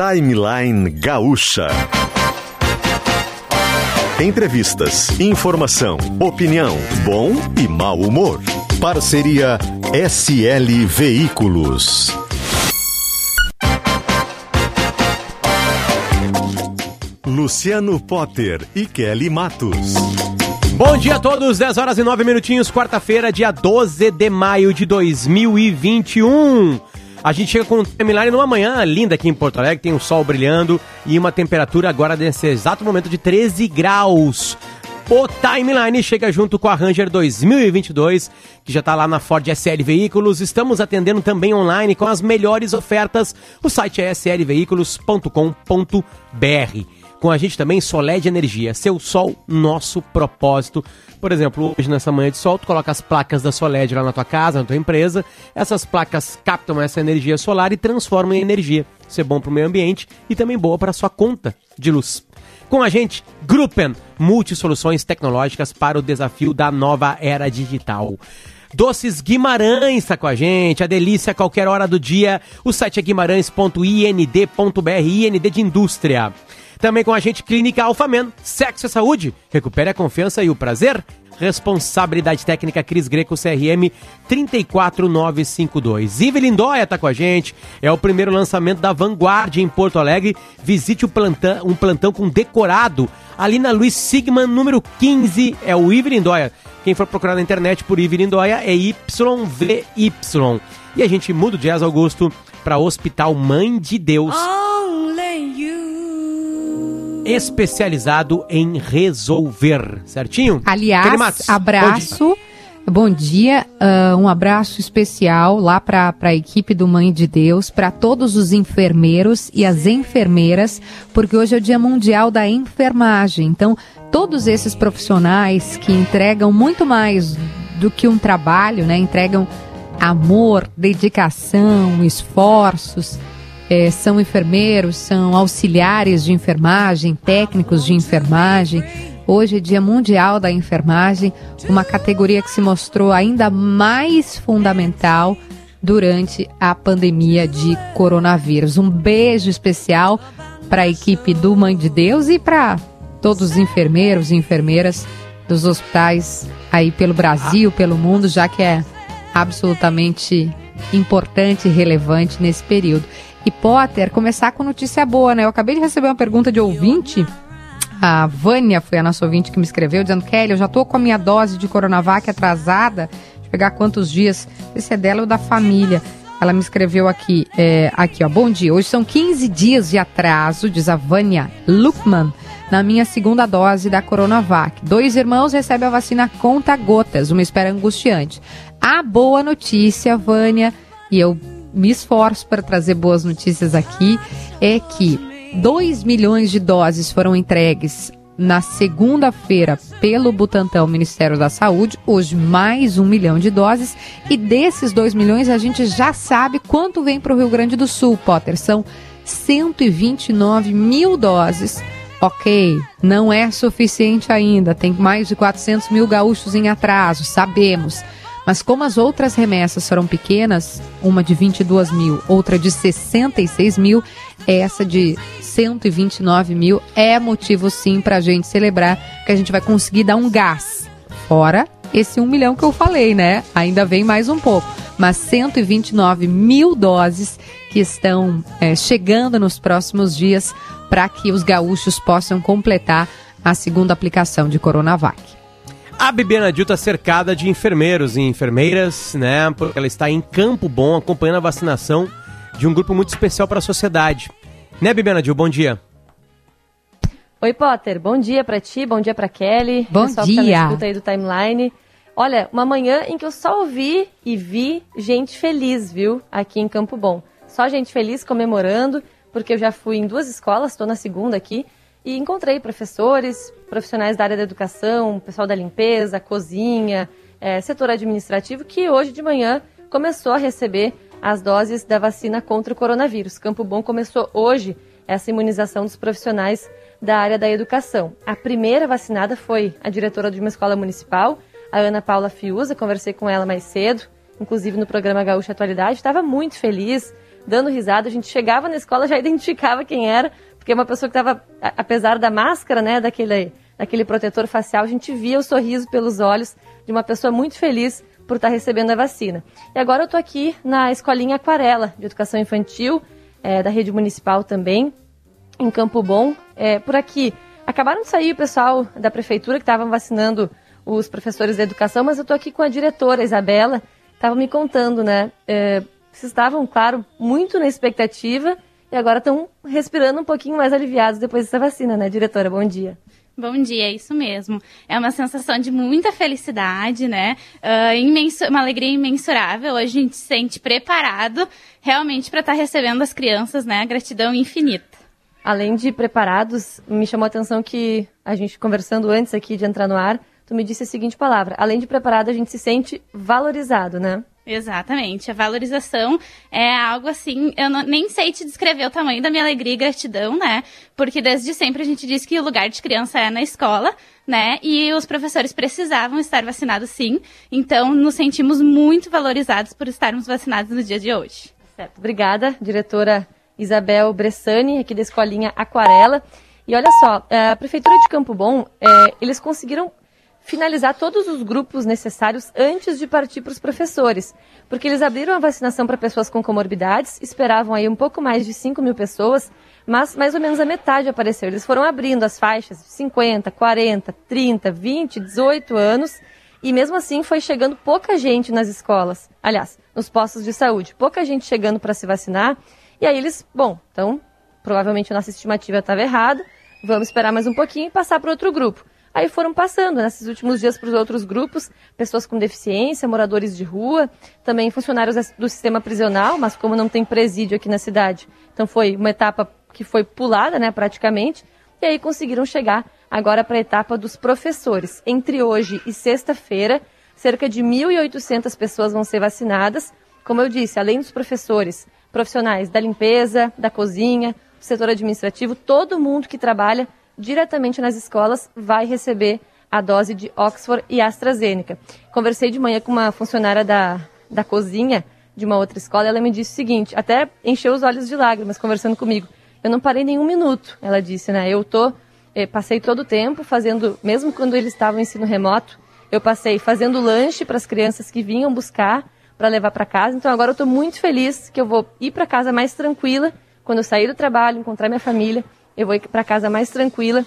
Timeline Gaúcha. Entrevistas, informação, opinião, bom e mau humor. Parceria SL Veículos. Luciano Potter e Kelly Matos. Bom dia a todos, 10 horas e 9 minutinhos, quarta-feira, dia 12 de maio de 2021. A gente chega com o timeline numa manhã linda aqui em Porto Alegre, tem o sol brilhando e uma temperatura agora nesse exato momento de 13 graus. O Timeline chega junto com a Ranger 2022, que já está lá na Ford SL Veículos. Estamos atendendo também online com as melhores ofertas. O site é slveículos.com.br. Com a gente também Soled Energia, seu sol, nosso propósito. Por exemplo, hoje nessa manhã de sol, tu coloca as placas da Soled lá na tua casa, na tua empresa. Essas placas captam essa energia solar e transformam em energia. Isso é bom para o meio ambiente e também boa para a sua conta de luz. Com a gente, Gruppen, multisoluções tecnológicas para o desafio da nova era digital. Doces Guimarães está com a gente, a delícia a qualquer hora do dia. O site é guimarães.ind.br, IND de indústria. Também com a gente, Clínica Alfamen, Sexo e Saúde. Recupere a confiança e o prazer. Responsabilidade técnica Cris Greco CRM 34952. Ive Lindóia tá com a gente. É o primeiro lançamento da Vanguard em Porto Alegre. Visite plantão, um plantão com decorado ali na Luiz Sigman número 15. É o Ive Lindóia. Quem for procurar na internet por Ive Lindóia é YVY. E a gente muda o Jazz Augusto para Hospital Mãe de Deus. Only you especializado em resolver, certinho? Aliás, abraço. Bom dia, uh, um abraço especial lá para a equipe do Mãe de Deus, para todos os enfermeiros e as enfermeiras, porque hoje é o Dia Mundial da Enfermagem. Então, todos esses profissionais que entregam muito mais do que um trabalho, né? Entregam amor, dedicação, esforços é, são enfermeiros, são auxiliares de enfermagem, técnicos de enfermagem. Hoje é Dia Mundial da Enfermagem, uma categoria que se mostrou ainda mais fundamental durante a pandemia de coronavírus. Um beijo especial para a equipe do Mãe de Deus e para todos os enfermeiros e enfermeiras dos hospitais aí pelo Brasil, pelo mundo, já que é absolutamente importante e relevante nesse período. E Potter, começar com notícia boa, né? Eu acabei de receber uma pergunta de ouvinte. A Vânia foi a nossa ouvinte que me escreveu, dizendo: Kelly, eu já tô com a minha dose de Coronavac atrasada. Deixa eu pegar quantos dias. Esse é dela ou da família. Ela me escreveu aqui, é, aqui, ó. Bom dia. Hoje são 15 dias de atraso, diz a Vânia Lukman, na minha segunda dose da Coronavac. Dois irmãos recebem a vacina conta gotas, uma espera angustiante. A boa notícia, Vânia, e eu me esforço para trazer boas notícias aqui, é que 2 milhões de doses foram entregues na segunda-feira pelo Butantan, Ministério da Saúde, hoje mais um milhão de doses, e desses 2 milhões a gente já sabe quanto vem para o Rio Grande do Sul, Potter, são 129 mil doses. Ok, não é suficiente ainda, tem mais de 400 mil gaúchos em atraso, sabemos. Mas como as outras remessas foram pequenas, uma de 22 mil, outra de 66 mil, essa de 129 mil é motivo sim para a gente celebrar que a gente vai conseguir dar um gás. Fora esse um milhão que eu falei, né? Ainda vem mais um pouco. Mas 129 mil doses que estão é, chegando nos próximos dias para que os gaúchos possam completar a segunda aplicação de Coronavac. A Bibiana Dil está cercada de enfermeiros e enfermeiras, né? Porque ela está em Campo Bom acompanhando a vacinação de um grupo muito especial para a sociedade. Né, Bibiana Dil? Bom dia. Oi, Potter. Bom dia para ti, bom dia para Kelly. Bom pessoal dia. Que tá na escuta aí do timeline. Olha, uma manhã em que eu só ouvi e vi gente feliz, viu? Aqui em Campo Bom. Só gente feliz comemorando, porque eu já fui em duas escolas, estou na segunda aqui, e encontrei professores, profissionais da área da educação, pessoal da limpeza, cozinha, é, setor administrativo, que hoje de manhã começou a receber as doses da vacina contra o coronavírus. Campo Bom começou hoje essa imunização dos profissionais da área da educação. A primeira vacinada foi a diretora de uma escola municipal, a Ana Paula Fiuza, conversei com ela mais cedo, inclusive no programa Gaúcha Atualidade, estava muito feliz, dando risada. A gente chegava na escola, já identificava quem era, porque uma pessoa que estava, apesar da máscara, né, daquele, daquele protetor facial, a gente via o sorriso pelos olhos de uma pessoa muito feliz por estar recebendo a vacina. E agora eu estou aqui na escolinha Aquarela, de educação infantil, é, da rede municipal também, em Campo Bom. É, por aqui, acabaram de sair o pessoal da prefeitura que estavam vacinando os professores da educação, mas eu estou aqui com a diretora, Isabela, estava me contando, né? É, vocês estavam, claro, muito na expectativa e agora estão respirando um pouquinho mais aliviados depois dessa vacina, né, diretora? Bom dia. Bom dia, é isso mesmo. É uma sensação de muita felicidade, né? Uh, imenso, uma alegria imensurável. Hoje a gente se sente preparado realmente para estar tá recebendo as crianças, né? Gratidão infinita. Além de preparados, me chamou a atenção que a gente conversando antes aqui de entrar no ar, tu me disse a seguinte palavra: além de preparado, a gente se sente valorizado, né? Exatamente. A valorização é algo assim, eu não, nem sei te descrever o tamanho da minha alegria e gratidão, né? Porque desde sempre a gente diz que o lugar de criança é na escola, né? E os professores precisavam estar vacinados sim. Então, nos sentimos muito valorizados por estarmos vacinados no dia de hoje. Certo. Obrigada, diretora Isabel Bressani, aqui da Escolinha Aquarela. E olha só, a Prefeitura de Campo Bom, é, eles conseguiram finalizar todos os grupos necessários antes de partir para os professores, porque eles abriram a vacinação para pessoas com comorbidades, esperavam aí um pouco mais de 5 mil pessoas, mas mais ou menos a metade apareceu. Eles foram abrindo as faixas de 50, 40, 30, 20, 18 anos, e mesmo assim foi chegando pouca gente nas escolas, aliás, nos postos de saúde, pouca gente chegando para se vacinar, e aí eles, bom, então provavelmente a nossa estimativa estava errada, vamos esperar mais um pouquinho e passar para outro grupo. Aí foram passando nesses últimos dias para os outros grupos, pessoas com deficiência, moradores de rua, também funcionários do sistema prisional, mas como não tem presídio aqui na cidade, então foi uma etapa que foi pulada, né, praticamente, e aí conseguiram chegar agora para a etapa dos professores. Entre hoje e sexta-feira, cerca de 1.800 pessoas vão ser vacinadas. Como eu disse, além dos professores, profissionais da limpeza, da cozinha, do setor administrativo, todo mundo que trabalha diretamente nas escolas vai receber a dose de Oxford e AstraZeneca. Conversei de manhã com uma funcionária da, da cozinha de uma outra escola, ela me disse o seguinte, até encheu os olhos de lágrimas conversando comigo. Eu não parei nenhum minuto, ela disse, né? Eu tô, eh, passei todo o tempo fazendo, mesmo quando eles estavam em ensino remoto, eu passei fazendo lanche para as crianças que vinham buscar para levar para casa. Então agora eu estou muito feliz que eu vou ir para casa mais tranquila quando eu sair do trabalho, encontrar minha família eu vou ir para casa mais tranquila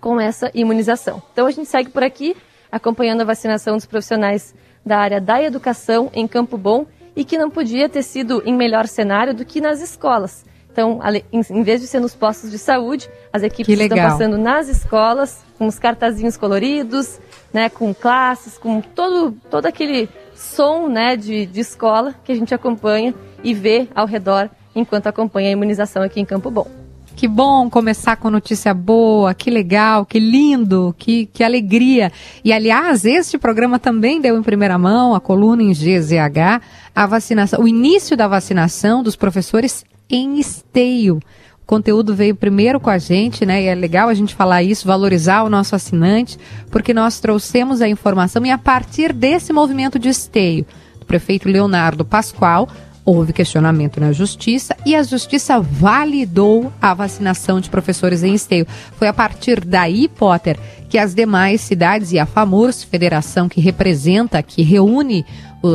com essa imunização. Então a gente segue por aqui acompanhando a vacinação dos profissionais da área da educação em Campo Bom e que não podia ter sido em melhor cenário do que nas escolas. Então, em vez de ser nos postos de saúde, as equipes estão passando nas escolas, com os cartazinhos coloridos, né, com classes, com todo, todo aquele som né, de, de escola que a gente acompanha e vê ao redor enquanto acompanha a imunização aqui em Campo Bom. Que bom começar com notícia boa, que legal, que lindo, que, que alegria. E aliás, este programa também deu em primeira mão, a coluna em GZH, a vacinação, o início da vacinação dos professores em esteio. O conteúdo veio primeiro com a gente, né? E é legal a gente falar isso, valorizar o nosso assinante, porque nós trouxemos a informação e a partir desse movimento de esteio do prefeito Leonardo Pascoal, Houve questionamento na justiça e a justiça validou a vacinação de professores em esteio. Foi a partir daí, Potter, que as demais cidades e a FAMURS, federação que representa, que reúne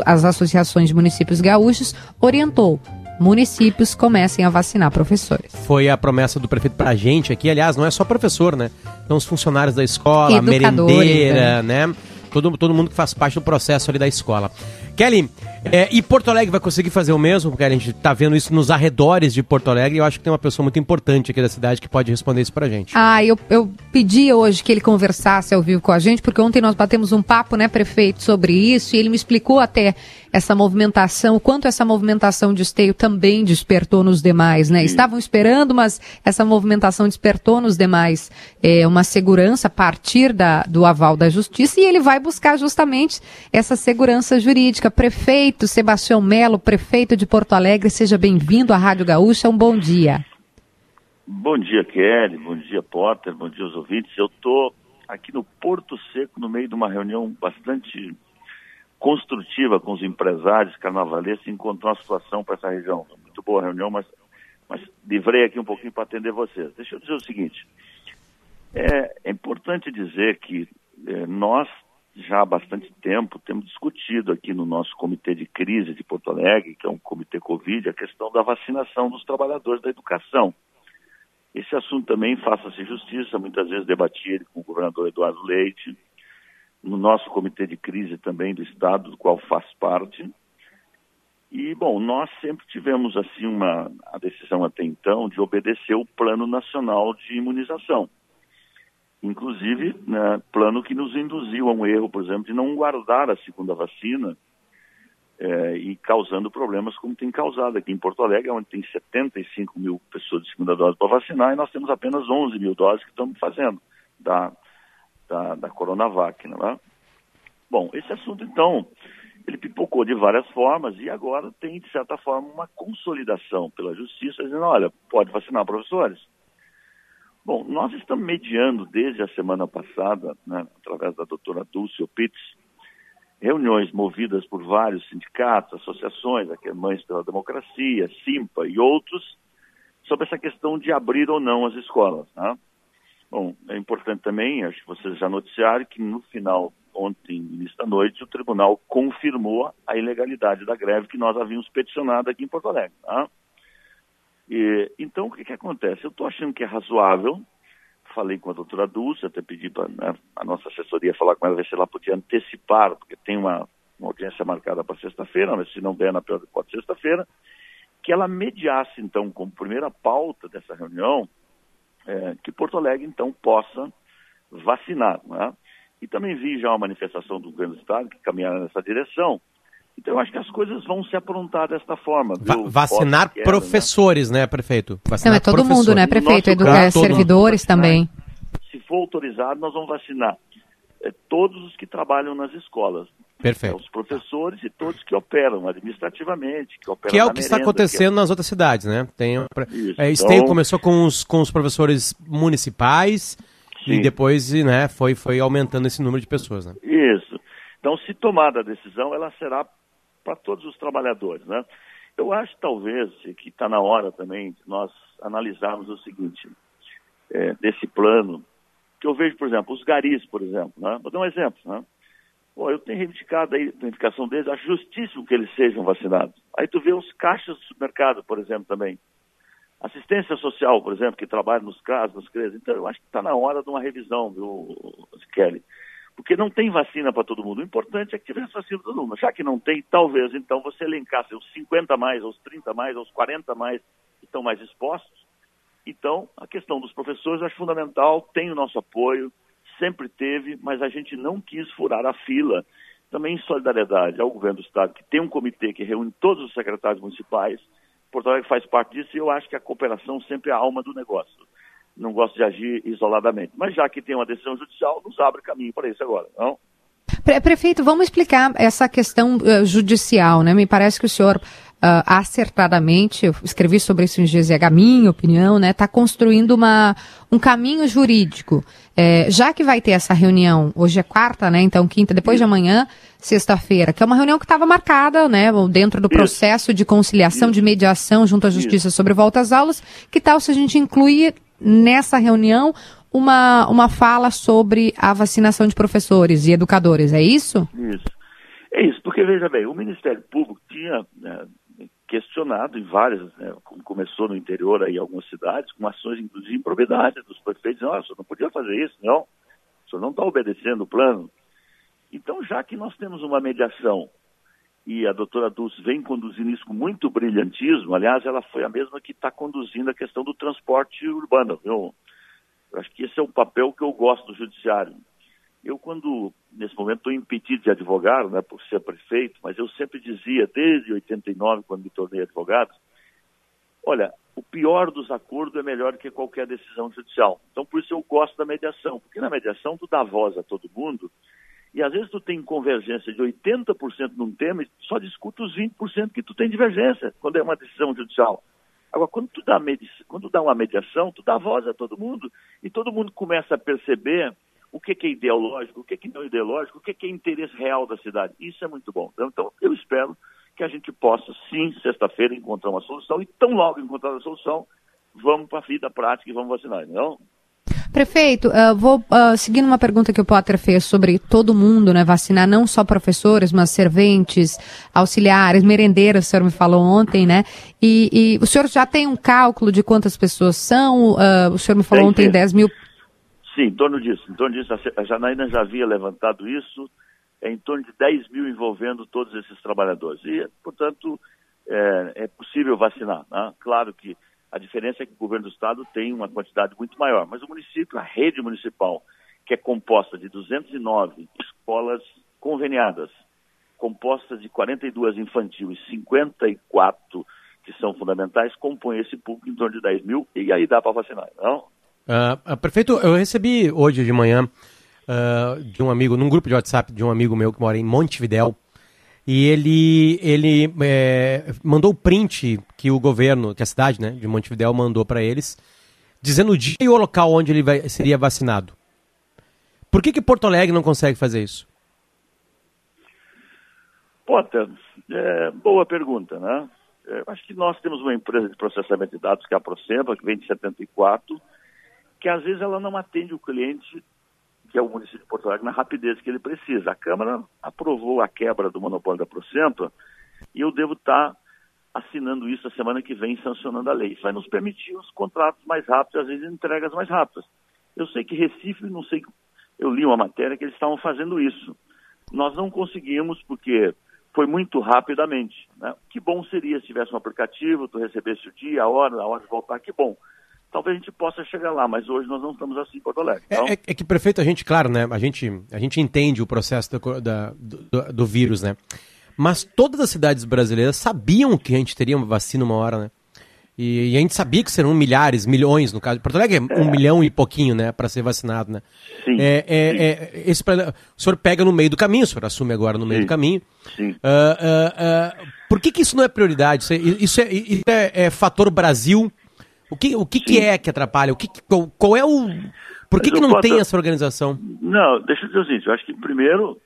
as associações de municípios gaúchos, orientou municípios comecem a vacinar professores. Foi a promessa do prefeito para a gente aqui, aliás, não é só professor, né? Então os funcionários da escola, a merendeira, né? né? Todo, todo mundo que faz parte do processo ali da escola. Kelly, é, e Porto Alegre vai conseguir fazer o mesmo? Porque a gente está vendo isso nos arredores de Porto Alegre e eu acho que tem uma pessoa muito importante aqui da cidade que pode responder isso pra gente. Ah, eu, eu pedi hoje que ele conversasse ao vivo com a gente, porque ontem nós batemos um papo, né, prefeito, sobre isso e ele me explicou até essa movimentação, o quanto essa movimentação de esteio também despertou nos demais, né? Estavam esperando, mas essa movimentação despertou nos demais é, uma segurança a partir da, do aval da justiça e ele vai buscar justamente essa segurança jurídica. Prefeito Sebastião Melo, prefeito de Porto Alegre, seja bem-vindo à Rádio Gaúcha, um bom dia. Bom dia, Kelly, bom dia, Potter, bom dia aos ouvintes. Eu estou aqui no Porto Seco, no meio de uma reunião bastante construtiva com os empresários carnavalescos encontrar uma situação para essa região. muito boa a reunião, mas, mas livrei aqui um pouquinho para atender vocês. Deixa eu dizer o seguinte: é, é importante dizer que é, nós já há bastante tempo temos discutido aqui no nosso comitê de crise de Porto Alegre, que é um comitê Covid, a questão da vacinação dos trabalhadores da educação. Esse assunto também, faça-se justiça, muitas vezes debati ele com o governador Eduardo Leite, no nosso comitê de crise também do Estado, do qual faz parte. E, bom, nós sempre tivemos, assim, uma a decisão até então de obedecer o Plano Nacional de Imunização. Inclusive, né, plano que nos induziu a um erro, por exemplo, de não guardar a segunda vacina é, e causando problemas como tem causado aqui em Porto Alegre, onde tem 75 mil pessoas de segunda dose para vacinar e nós temos apenas 11 mil doses que estamos fazendo da, da, da Coronavac. Não é? Bom, esse assunto, então, ele pipocou de várias formas e agora tem, de certa forma, uma consolidação pela Justiça, dizendo, olha, pode vacinar professores. Bom, nós estamos mediando desde a semana passada, né, através da doutora Dulce Pitts, reuniões movidas por vários sindicatos, associações, aqui é Mães pela Democracia, Simpa e outros, sobre essa questão de abrir ou não as escolas. Né? Bom, é importante também, acho que vocês já noticiaram, que no final, ontem, início da noite, o tribunal confirmou a ilegalidade da greve que nós havíamos peticionado aqui em Porto Alegre. Né? E, então, o que, que acontece? Eu estou achando que é razoável, falei com a doutora Dulce, até pedi para né, a nossa assessoria falar com ela, ver se ela podia antecipar, porque tem uma, uma audiência marcada para sexta-feira, mas se não der na pior pode sexta-feira, que ela mediasse, então, como primeira pauta dessa reunião, é, que Porto Alegre, então, possa vacinar. Né? E também vi já uma manifestação do governo do Estado que caminharam nessa direção, então, eu acho que as coisas vão se aprontar desta forma. Va vacinar quero, né? professores, né, né prefeito? Vacinar Não, é todo mundo, né, prefeito? Educar caso, servidores também. Se for autorizado, nós vamos vacinar é, todos os que trabalham nas escolas. Perfeito. É, os professores e todos que operam administrativamente, que operam Que é o que merenda, está acontecendo que é... nas outras cidades, né? Tem, Isso, é, então... começou com os, com os professores municipais Sim. e depois né, foi, foi aumentando esse número de pessoas, né? Isso. Então, se tomada a decisão, ela será para todos os trabalhadores. Né? Eu acho, talvez, que está na hora também de nós analisarmos o seguinte, é, desse plano, que eu vejo, por exemplo, os garis, por exemplo. Né? Vou dar um exemplo. Né? Pô, eu tenho reivindicado a identificação deles, acho justíssimo que eles sejam vacinados. Aí tu vê os caixas do supermercado, por exemplo, também. Assistência social, por exemplo, que trabalha nos casos, nos CREs. Então, eu acho que está na hora de uma revisão, viu, Kelly? Porque não tem vacina para todo mundo. O importante é que tivesse vacina para todo mundo. Já que não tem, talvez então você elencasse os 50 mais, os 30 mais, os 40 mais que estão mais expostos. Então, a questão dos professores eu acho fundamental, tem o nosso apoio, sempre teve, mas a gente não quis furar a fila. Também em solidariedade ao governo do Estado, que tem um comitê que reúne todos os secretários municipais. Porto Alegre faz parte disso e eu acho que a cooperação sempre é a alma do negócio não gosto de agir isoladamente. Mas já que tem uma decisão judicial, nos abre caminho para isso agora, não? Prefeito, vamos explicar essa questão uh, judicial, né? Me parece que o senhor uh, acertadamente, eu escrevi sobre isso em GZH, minha opinião, né? Está construindo uma, um caminho jurídico. É, já que vai ter essa reunião, hoje é quarta, né? Então, quinta, depois de amanhã, sexta-feira, que é uma reunião que estava marcada, né? Dentro do processo de conciliação, de mediação junto à Justiça sobre volta às aulas. Que tal se a gente incluir nessa reunião uma, uma fala sobre a vacinação de professores e educadores, é isso? Isso. É isso, porque veja bem, o Ministério Público tinha né, questionado em várias, né, como começou no interior aí, algumas cidades, com ações inclusive em propriedade dos prefeitos, nossa, não podia fazer isso, não. O senhor não está obedecendo o plano. Então, já que nós temos uma mediação e a doutora Dulce vem conduzindo isso com muito brilhantismo. Aliás, ela foi a mesma que está conduzindo a questão do transporte urbano. Eu, eu, acho que esse é o papel que eu gosto do judiciário. Eu, quando, nesse momento, estou impedido de advogar, né, por ser prefeito, mas eu sempre dizia, desde 89, quando me tornei advogado, olha, o pior dos acordos é melhor que qualquer decisão judicial. Então, por isso eu gosto da mediação, porque na mediação tu dá voz a todo mundo e às vezes tu tem convergência de 80% num tema e só discute os 20% que tu tem divergência, quando é uma decisão judicial. Agora, quando tu, dá quando tu dá uma mediação, tu dá voz a todo mundo e todo mundo começa a perceber o que, que é ideológico, o que, que não é ideológico, o que, que é interesse real da cidade. Isso é muito bom. Então, então eu espero que a gente possa, sim, sexta-feira, encontrar uma solução e tão logo encontrar a solução, vamos para a vida prática e vamos vacinar, não? Prefeito, uh, vou uh, seguindo uma pergunta que o Potter fez sobre todo mundo, né, vacinar não só professores, mas serventes, auxiliares, merendeiros, o senhor me falou ontem, né? E, e o senhor já tem um cálculo de quantas pessoas são? Uh, o senhor me falou tem, ontem tem. 10 mil. Sim, em torno disso. Em torno disso, a Janaína já havia levantado isso, é em torno de 10 mil envolvendo todos esses trabalhadores. E, portanto, é, é possível vacinar. Né? Claro que a diferença é que o governo do estado tem uma quantidade muito maior, mas o município, a rede municipal, que é composta de 209 escolas conveniadas, compostas de 42 infantil e 54 que são fundamentais, compõe esse público em torno de 10 mil e aí dá para vacinar, não? Uh, prefeito, eu recebi hoje de manhã uh, de um amigo, num grupo de WhatsApp de um amigo meu que mora em Montevidéu, e ele, ele é, mandou o print que o governo, que a cidade né, de Montevidéu mandou para eles, dizendo o dia e o local onde ele vai, seria vacinado. Por que, que Porto Alegre não consegue fazer isso? Potter, é, boa pergunta, né? É, acho que nós temos uma empresa de processamento de dados que é a Procempa, que vem de 74, que às vezes ela não atende o cliente que é o município de Porto Alegre, na rapidez que ele precisa. A Câmara aprovou a quebra do monopólio da Procempa e eu devo estar assinando isso a semana que vem, sancionando a lei. Isso vai nos permitir os contratos mais rápidos, às vezes entregas mais rápidas. Eu sei que Recife, não sei, eu li uma matéria que eles estavam fazendo isso. Nós não conseguimos porque foi muito rapidamente. Né? Que bom seria se tivesse um aplicativo, tu recebesse o dia, a hora, a hora de voltar, que bom talvez a gente possa chegar lá, mas hoje nós não estamos assim em Porto Alegre. É, então... É, é, que, prefeito, a gente, claro, né, a gente, a gente entende o processo do, da, do, do, vírus, né, mas todas as cidades brasileiras sabiam que a gente teria uma vacina uma hora, né, e, e a gente sabia que serão milhares, milhões, no caso Porto Alegre, é um milhão e pouquinho, né, para ser vacinado, né. Sim, é, é, sim. É, esse, o senhor pega no meio do caminho, o senhor assume agora no meio sim, do caminho. Sim. Uh, uh, uh, por que, que isso não é prioridade? Isso é, isso é, isso é, é fator Brasil o que, o que, que é que atrapalha? O que, qual, qual é o. Por que, que não tem essa organização? Não, deixa eu dizer o seguinte, eu acho que primeiro,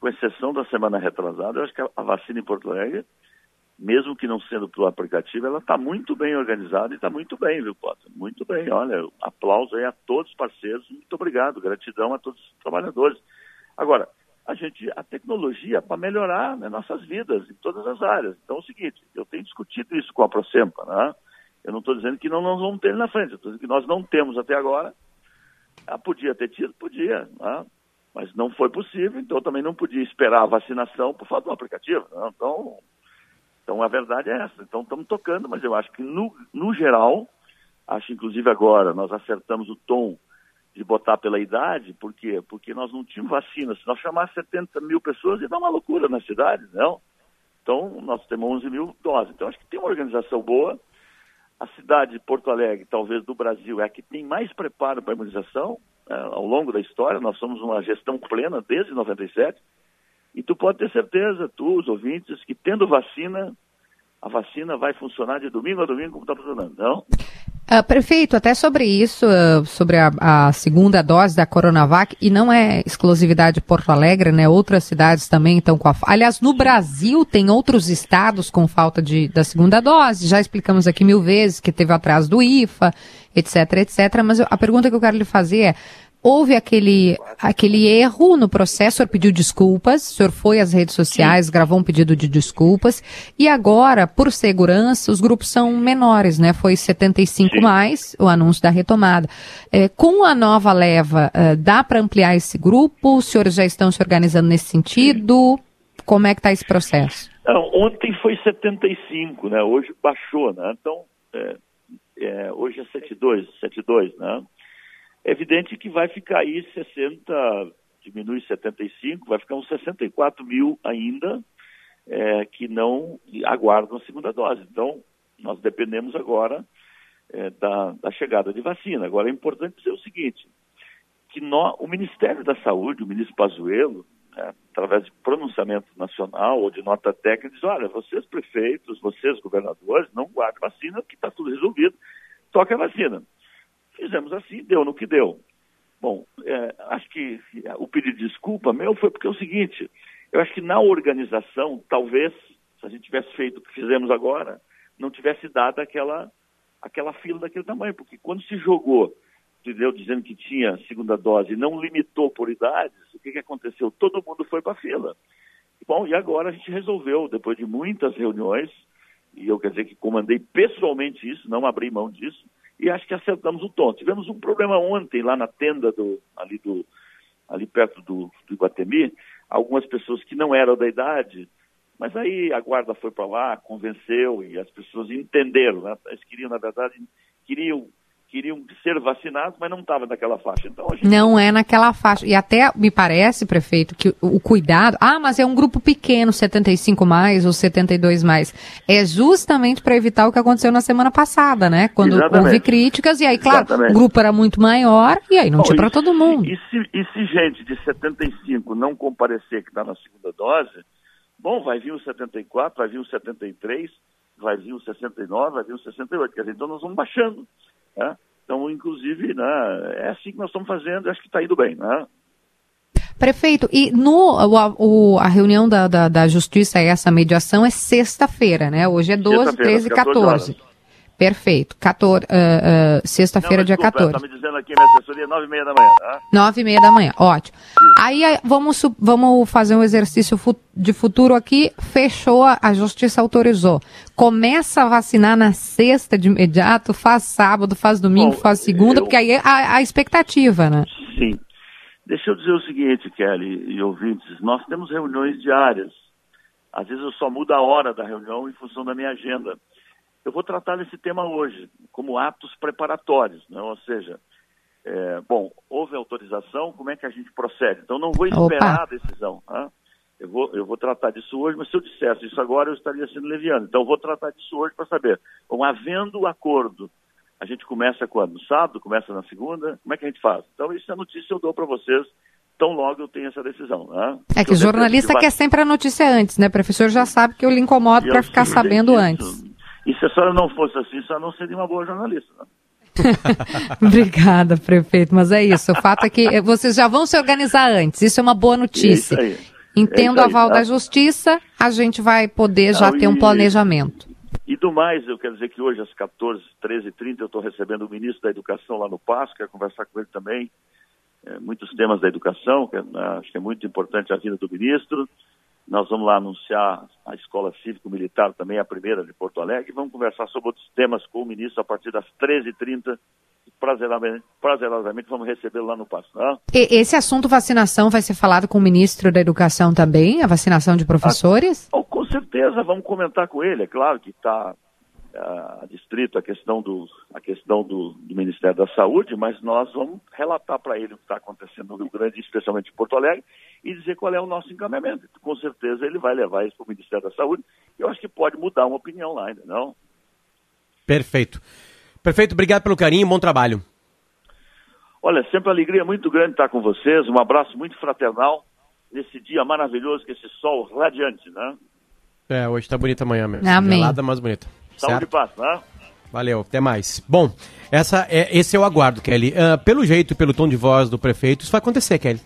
com exceção da semana retrasada, eu acho que a vacina em Porto Alegre, mesmo que não sendo pelo aplicativo, ela está muito bem organizada e está muito bem, viu, Potter? Muito bem, olha, aplauso aí a todos os parceiros, muito obrigado, gratidão a todos os trabalhadores. Agora, a gente, a tecnologia para melhorar né, nossas vidas em todas as áreas. Então é o seguinte, eu tenho discutido isso com a Procempa, né? Eu não estou dizendo que não nós vamos ter na frente, estou dizendo que nós não temos até agora. Ah, podia ter tido? Podia, né? mas não foi possível, então também não podia esperar a vacinação por falta do aplicativo. Né? Então, então a verdade é essa. Então estamos tocando, mas eu acho que no, no geral, acho inclusive agora, nós acertamos o tom de botar pela idade, por quê? Porque nós não tínhamos vacina. Se nós chamarmos 70 mil pessoas, ia dar uma loucura na cidade, não? Então, nós temos 11 mil doses. Então, acho que tem uma organização boa, a cidade de Porto Alegre, talvez do Brasil, é a que tem mais preparo para imunização é, ao longo da história. Nós somos uma gestão plena desde 97. E tu pode ter certeza, tu, os ouvintes, que tendo vacina, a vacina vai funcionar de domingo a domingo como está funcionando, não? Uh, prefeito, até sobre isso, uh, sobre a, a, segunda dose da Coronavac, e não é exclusividade de Porto Alegre, né? Outras cidades também estão com a. Aliás, no Brasil tem outros estados com falta de, da segunda dose. Já explicamos aqui mil vezes que teve atraso do IFA, etc, etc. Mas a pergunta que eu quero lhe fazer é: houve aquele, aquele erro no processo, o senhor pediu desculpas, o senhor foi às redes sociais, Sim. gravou um pedido de desculpas, e agora, por segurança, os grupos são menores, né? Foi 75 Sim. mais o anúncio da retomada. É, com a nova leva, é, dá para ampliar esse grupo? Os senhores já estão se organizando nesse sentido? Como é que está esse processo? Não, ontem foi 75, né? Hoje baixou, né? Então, é, é hoje é 72, 72, né? É evidente que vai ficar aí 60, diminui 75, vai ficar uns 64 mil ainda é, que não aguardam a segunda dose. Então, nós dependemos agora é, da, da, chegada de vacina. Agora, é importante dizer o seguinte, que o Ministério da Saúde, o ministro Pazuello, né, através de pronunciamento nacional ou de nota técnica, diz, olha, vocês prefeitos, vocês governadores, não guardem vacina, porque está tudo resolvido, toque a vacina. Fizemos assim, deu no que deu. Bom, é, acho que o pedido de desculpa meu foi porque é o seguinte, eu acho que na organização talvez se a gente tivesse feito o que fizemos agora, não tivesse dado aquela, aquela fila daquele tamanho, porque quando se jogou, entendeu, dizendo que tinha segunda dose e não limitou por idades, o que, que aconteceu? Todo mundo foi para a fila. Bom, e agora a gente resolveu, depois de muitas reuniões, e eu quer dizer que comandei pessoalmente isso, não abri mão disso, e acho que acertamos o tom. Tivemos um problema ontem lá na tenda do, ali, do, ali perto do, do Iguatemi, algumas pessoas que não eram da idade, mas aí a guarda foi para lá, convenceu e as pessoas entenderam, né? Eles queriam, na verdade, queriam queriam ser vacinados, mas não estava naquela faixa. Então, gente... Não é naquela faixa. E até me parece, prefeito, que o cuidado. Ah, mas é um grupo pequeno, 75 mais ou 72 mais. É justamente para evitar o que aconteceu na semana passada, né? Quando Exatamente. houve críticas, e aí, claro, Exatamente. o grupo era muito maior, e aí não Bom, tinha para todo mundo. E se, e se gente de 75 não comparecer que está na segunda dose, bom, vai vir o 74, vai vir o 73, vai vir o 69, vai vir o 68. Quer dizer, então nós vamos baixando. Né? Então, inclusive, né, é assim que nós estamos fazendo, acho que está indo bem. Né? Prefeito, e no, o, a reunião da, da, da Justiça, essa mediação, é sexta-feira, né? Hoje é 12, 13 e 14. Perfeito. uh, uh, Sexta-feira, dia 14. Está me dizendo aqui minha assessoria, 9 e meia da manhã. Tá? 9 e meia da manhã, ótimo. Isso. Aí vamos, vamos fazer um exercício de futuro aqui. Fechou, a justiça autorizou. Começa a vacinar na sexta de imediato, faz sábado, faz domingo, Bom, faz segunda, eu... porque aí é a, a expectativa, né? Sim. Deixa eu dizer o seguinte, Kelly e ouvintes, nós temos reuniões diárias. Às vezes eu só mudo a hora da reunião em função da minha agenda. Eu vou tratar desse tema hoje, como atos preparatórios, né? ou seja, é, bom, houve autorização, como é que a gente procede? Então não vou esperar Opa. a decisão. Né? Eu, vou, eu vou tratar disso hoje, mas se eu dissesse isso agora, eu estaria sendo leviano. Então eu vou tratar disso hoje para saber. Bom, havendo acordo, a gente começa quando? No sábado? Começa na segunda? Como é que a gente faz? Então isso é notícia eu dou para vocês tão logo eu tenho essa decisão. Né? É que o jornalista quer sempre a notícia antes, né? O professor já sabe que eu lhe incomodo para ficar sabendo antes. E se a senhora não fosse assim, a senhora não seria uma boa jornalista. Né? Obrigada, prefeito. Mas é isso. O fato é que vocês já vão se organizar antes. Isso é uma boa notícia. É Entendo é o aval tá? da justiça, a gente vai poder já ter um planejamento. E do mais, eu quero dizer que hoje, às 14, 13 h 30 eu estou recebendo o ministro da Educação lá no Passo, quero conversar com ele também. É, muitos temas da educação, que, é, acho que é muito importante a vida do ministro. Nós vamos lá anunciar a Escola Cívico-Militar também, a primeira de Porto Alegre, e vamos conversar sobre outros temas com o ministro a partir das 13h30. Prazerosamente, prazerosamente vamos recebê-lo lá no Passo. Né? esse assunto vacinação vai ser falado com o ministro da Educação também? A vacinação de professores? Ah, com certeza, vamos comentar com ele. É claro que está a distrito a questão, do, a questão do, do Ministério da Saúde, mas nós vamos relatar para ele o que está acontecendo no Rio Grande, especialmente em Porto Alegre, e dizer qual é o nosso encaminhamento. Com certeza ele vai levar isso para o Ministério da Saúde. Eu acho que pode mudar uma opinião lá ainda, não? Perfeito. Perfeito, obrigado pelo carinho, bom trabalho. Olha, sempre uma alegria muito grande estar com vocês, um abraço muito fraternal nesse dia maravilhoso, com esse sol radiante, né? É, hoje está bonita amanhã mesmo. Amém. Gelada, mas bonita. Saúde e paz, né? Valeu, até mais. Bom, essa é, esse é o aguardo, Kelly. Uh, pelo jeito e pelo tom de voz do prefeito, isso vai acontecer, Kelly.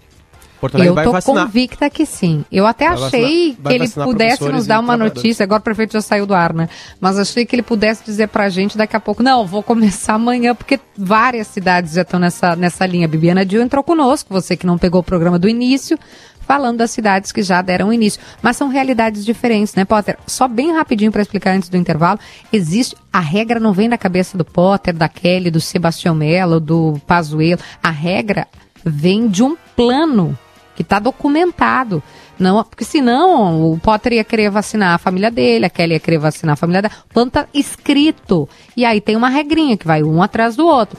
Porto Alegre eu tô convicta que sim. Eu até vai achei vacinar, que ele pudesse nos dar uma notícia, agora o prefeito já saiu do ar, né? Mas achei que ele pudesse dizer pra gente daqui a pouco, não, vou começar amanhã, porque várias cidades já estão nessa, nessa linha. Bibiana Dil entrou conosco, você que não pegou o programa do início, falando das cidades que já deram início. Mas são realidades diferentes, né, Potter? Só bem rapidinho para explicar antes do intervalo, existe, a regra não vem da cabeça do Potter, da Kelly, do Sebastião Mello, do Pazuello. A regra vem de um plano que está documentado. Não, porque senão o Potter ia querer vacinar a família dele, a Kelly ia querer vacinar a família dela. O plano está escrito. E aí tem uma regrinha que vai um atrás do outro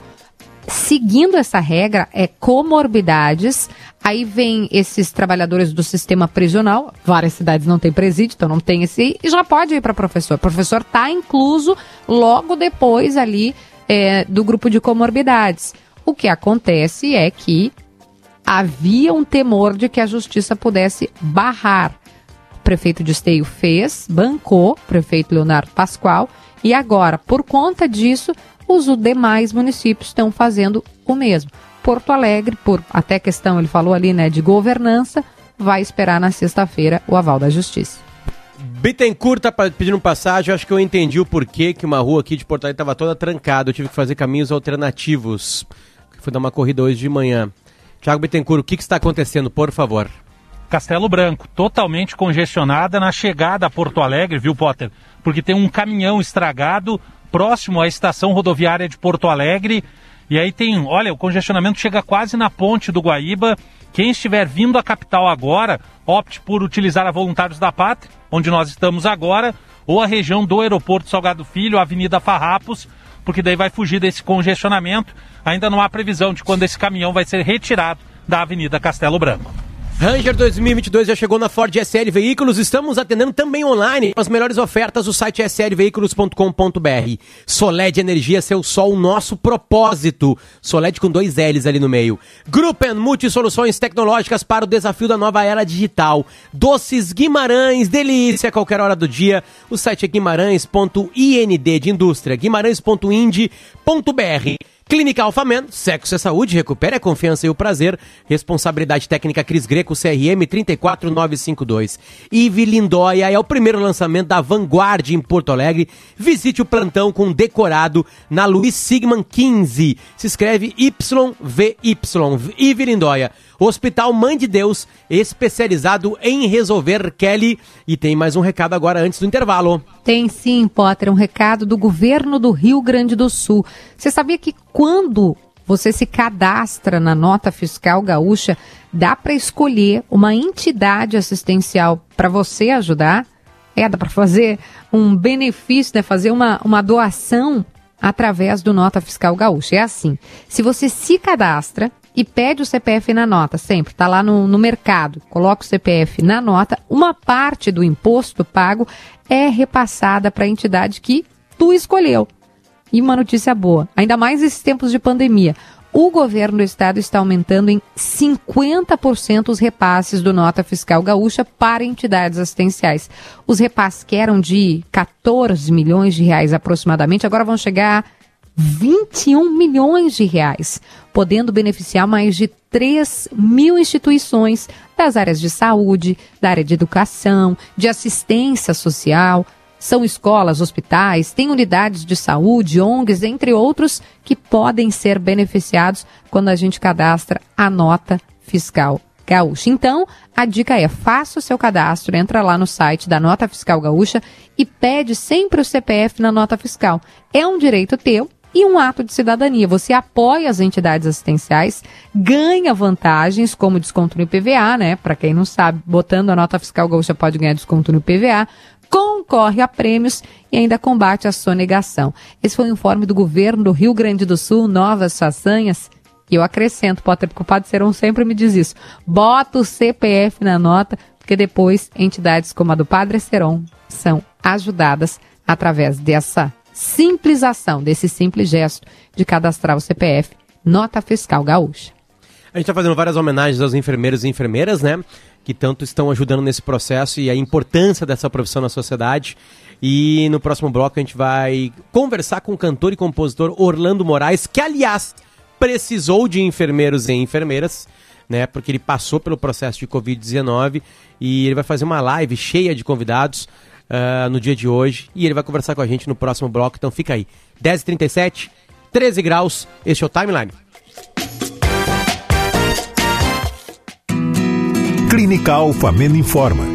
seguindo essa regra, é comorbidades. Aí vem esses trabalhadores do sistema prisional, várias cidades não têm presídio, então não tem esse, e já pode ir para professor. O professor está incluso logo depois ali é, do grupo de comorbidades. O que acontece é que havia um temor de que a justiça pudesse barrar. O prefeito de Esteio fez, bancou, o prefeito Leonardo Pascoal, e agora, por conta disso, os demais municípios estão fazendo o mesmo. Porto Alegre, por até questão, ele falou ali, né, de governança, vai esperar na sexta-feira o aval da justiça. Bittencourt tá pa- pedindo passagem, acho que eu entendi o porquê que uma rua aqui de Porto Alegre estava toda trancada. Eu tive que fazer caminhos alternativos. Fui dar uma corrida hoje de manhã. Tiago Bittencourt, o que, que está acontecendo, por favor? Castelo Branco, totalmente congestionada na chegada a Porto Alegre, viu, Potter? Porque tem um caminhão estragado próximo à estação rodoviária de Porto Alegre. E aí tem, olha, o congestionamento chega quase na ponte do Guaíba. Quem estiver vindo à capital agora, opte por utilizar a Voluntários da Pátria, onde nós estamos agora, ou a região do Aeroporto Salgado Filho, Avenida Farrapos, porque daí vai fugir desse congestionamento. Ainda não há previsão de quando esse caminhão vai ser retirado da Avenida Castelo Branco. Ranger 2022 já chegou na Ford SL Veículos. Estamos atendendo também online as melhores ofertas do site slveículos.com.br. Soled Energia, seu sol, nosso propósito. Soled com dois L's ali no meio. Gruppen Multisoluções Tecnológicas para o desafio da nova era digital. Doces Guimarães, delícia a qualquer hora do dia. O site é guimarães.ind de indústria, guimarães.ind.br. Clínica Alfamen, sexo é saúde, recupere a confiança e o prazer. Responsabilidade técnica Cris Greco, CRM 34952. Ive Lindóia é o primeiro lançamento da Vanguard em Porto Alegre. Visite o plantão com decorado na Luiz Sigman 15. Se escreve YVY. Ive Lindóia. Hospital Mãe de Deus, especializado em resolver Kelly. E tem mais um recado agora antes do intervalo. Tem sim, Potter, um recado do governo do Rio Grande do Sul. Você sabia que quando você se cadastra na nota fiscal gaúcha, dá para escolher uma entidade assistencial para você ajudar? É, dá para fazer um benefício, né? fazer uma, uma doação através do Nota Fiscal Gaúcha. É assim, se você se cadastra e pede o CPF na nota, sempre, está lá no, no mercado, coloca o CPF na nota, uma parte do imposto pago é repassada para a entidade que tu escolheu. E uma notícia boa, ainda mais nesses tempos de pandemia. O governo do estado está aumentando em 50% os repasses do Nota Fiscal Gaúcha para entidades assistenciais. Os repasses que eram de 14 milhões de reais aproximadamente, agora vão chegar 21 milhões de reais, podendo beneficiar mais de 3 mil instituições das áreas de saúde, da área de educação, de assistência social. São escolas, hospitais, tem unidades de saúde, ONGs, entre outros, que podem ser beneficiados quando a gente cadastra a nota fiscal gaúcha. Então, a dica é: faça o seu cadastro, entra lá no site da Nota Fiscal Gaúcha e pede sempre o CPF na nota fiscal. É um direito teu e um ato de cidadania. Você apoia as entidades assistenciais, ganha vantagens como desconto no IPVA, né? Para quem não sabe, botando a nota fiscal gaúcha pode ganhar desconto no IPVA, concorre a prêmios e ainda combate a sonegação. Esse foi o informe do governo do Rio Grande do Sul, novas façanhas. E eu acrescento, Potter, porque o Padre Serão sempre me diz isso. Bota o CPF na nota, porque depois entidades como a do Padre Seron são ajudadas através dessa simples ação, desse simples gesto de cadastrar o CPF, nota fiscal gaúcha. A gente está fazendo várias homenagens aos enfermeiros e enfermeiras, né? Que tanto estão ajudando nesse processo e a importância dessa profissão na sociedade. E no próximo bloco a gente vai conversar com o cantor e compositor Orlando Moraes, que aliás precisou de enfermeiros e enfermeiras, né? Porque ele passou pelo processo de Covid-19 e ele vai fazer uma live cheia de convidados uh, no dia de hoje. E ele vai conversar com a gente no próximo bloco, então fica aí. 10h37, 13 graus, este é o Timeline. Clínica Alfamen informa.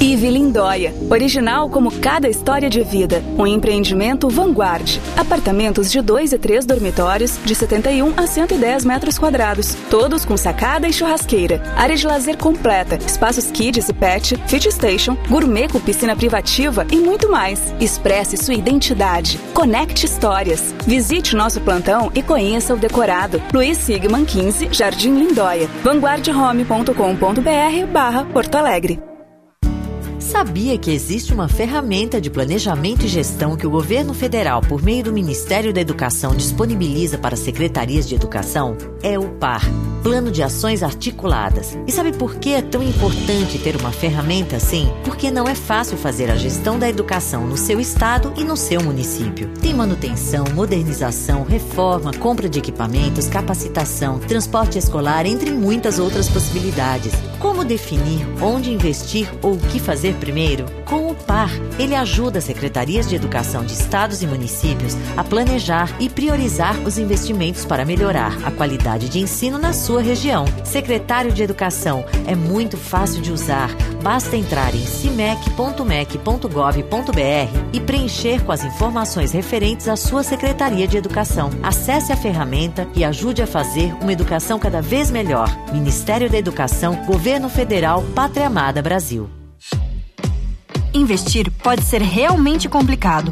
Ive Lindóia, original como cada história de vida. Um empreendimento vanguard. Apartamentos de 2 e 3 dormitórios, de 71 a 110 metros quadrados. Todos com sacada e churrasqueira. Área de lazer completa, espaços kids e pet, fit station, gourmet com piscina privativa e muito mais. Expresse sua identidade. Conecte histórias. Visite nosso plantão e conheça o decorado. Luiz Sigman 15, Jardim Lindóia. vanguardhome.com.br barra Porto Alegre. Sabia que existe uma ferramenta de planejamento e gestão que o governo federal, por meio do Ministério da Educação, disponibiliza para secretarias de educação? É o PAR Plano de Ações Articuladas. E sabe por que é tão importante ter uma ferramenta assim? Porque não é fácil fazer a gestão da educação no seu estado e no seu município. Tem manutenção, modernização, reforma, compra de equipamentos, capacitação, transporte escolar, entre muitas outras possibilidades. Como definir onde investir ou o que fazer primeiro? Com o PAR, ele ajuda as secretarias de educação de estados e municípios a planejar e priorizar os investimentos para melhorar a qualidade de ensino na sua região. Secretário de Educação é muito fácil de usar. Basta entrar em cimec.mec.gov.br e preencher com as informações referentes à sua Secretaria de Educação. Acesse a ferramenta e ajude a fazer uma educação cada vez melhor. Ministério da Educação, Governo Federal, Pátria Amada Brasil. Investir pode ser realmente complicado,